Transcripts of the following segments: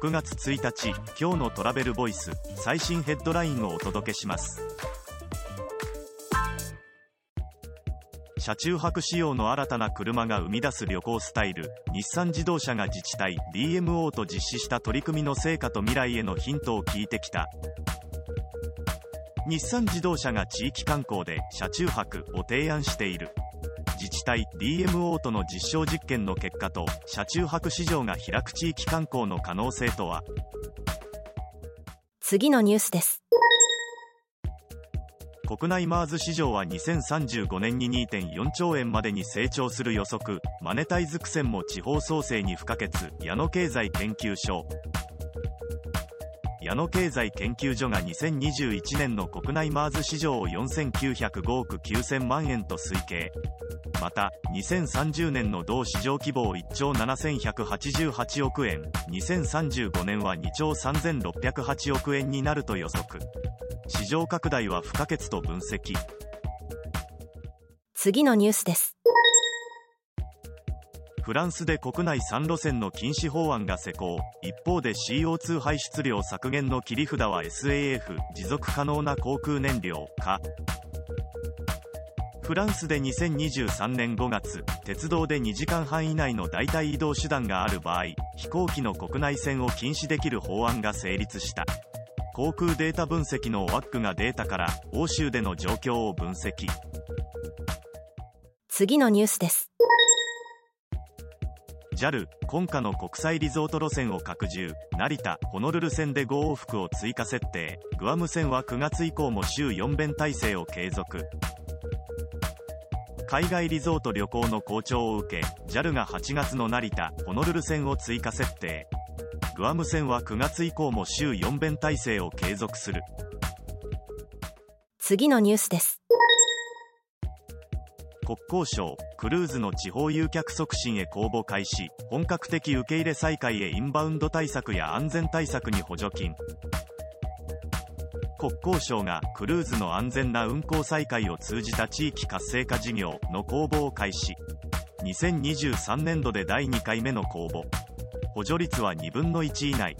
6月1日今日のトラベルボイス最新ヘッドラインをお届けします。車中泊仕様の新たな車が生み出す旅行スタイル日産自動車が自治体 DMO と実施した取り組みの成果と未来へのヒントを聞いてきた。日産自動車が地域観光で車中泊を提案している。体 DMO との実証実験の結果と車中泊市場が開く地域観光の可能性とは？次のニュースです。国内マーズ市場は2035年に2.4兆円までに成長する予測。マネタイズ苦戦も地方創生に不可欠。矢野経済研究所。矢野経済研究所が2021年の国内マーズ市場を4905億9000万円と推計また2030年の同市場規模を1兆7188億円2035年は2兆3608億円になると予測。市場拡大は不可欠と分析。次のニュースです。フランスで国内3路線の禁止法案が施行。一方で CO2 排出量削減の切り札は SAF 持続可能な航空燃料かフランスで2023年5月鉄道で2時間半以内の代替移動手段がある場合飛行機の国内線を禁止できる法案が成立した。航空データ分析の WAC がデータから欧州での状況を分析。次のニュースです。JAL 今夏の国際リゾート路線を拡充。成田ホノルル線で5往復を追加設定。グアム線は9月以降も週4便体制を継続海外リゾート旅行の好調を受け JAL が8月の成田ホノルル線を追加設定。グアム線は9月以降も週4便体制を継続する。次のニュースです。国交省クルーズの地方誘客促進へ公募開始。本格的受け入れ再開へインバウンド対策や安全対策に補助金国交省がクルーズの安全な運航再開を通じた地域活性化事業の公募を開始。2023年度で第2回目の公募。補助率は2分の1以内。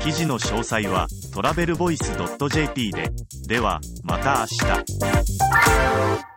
記事の詳細はトラベルボイス .jp で。ではまた明日。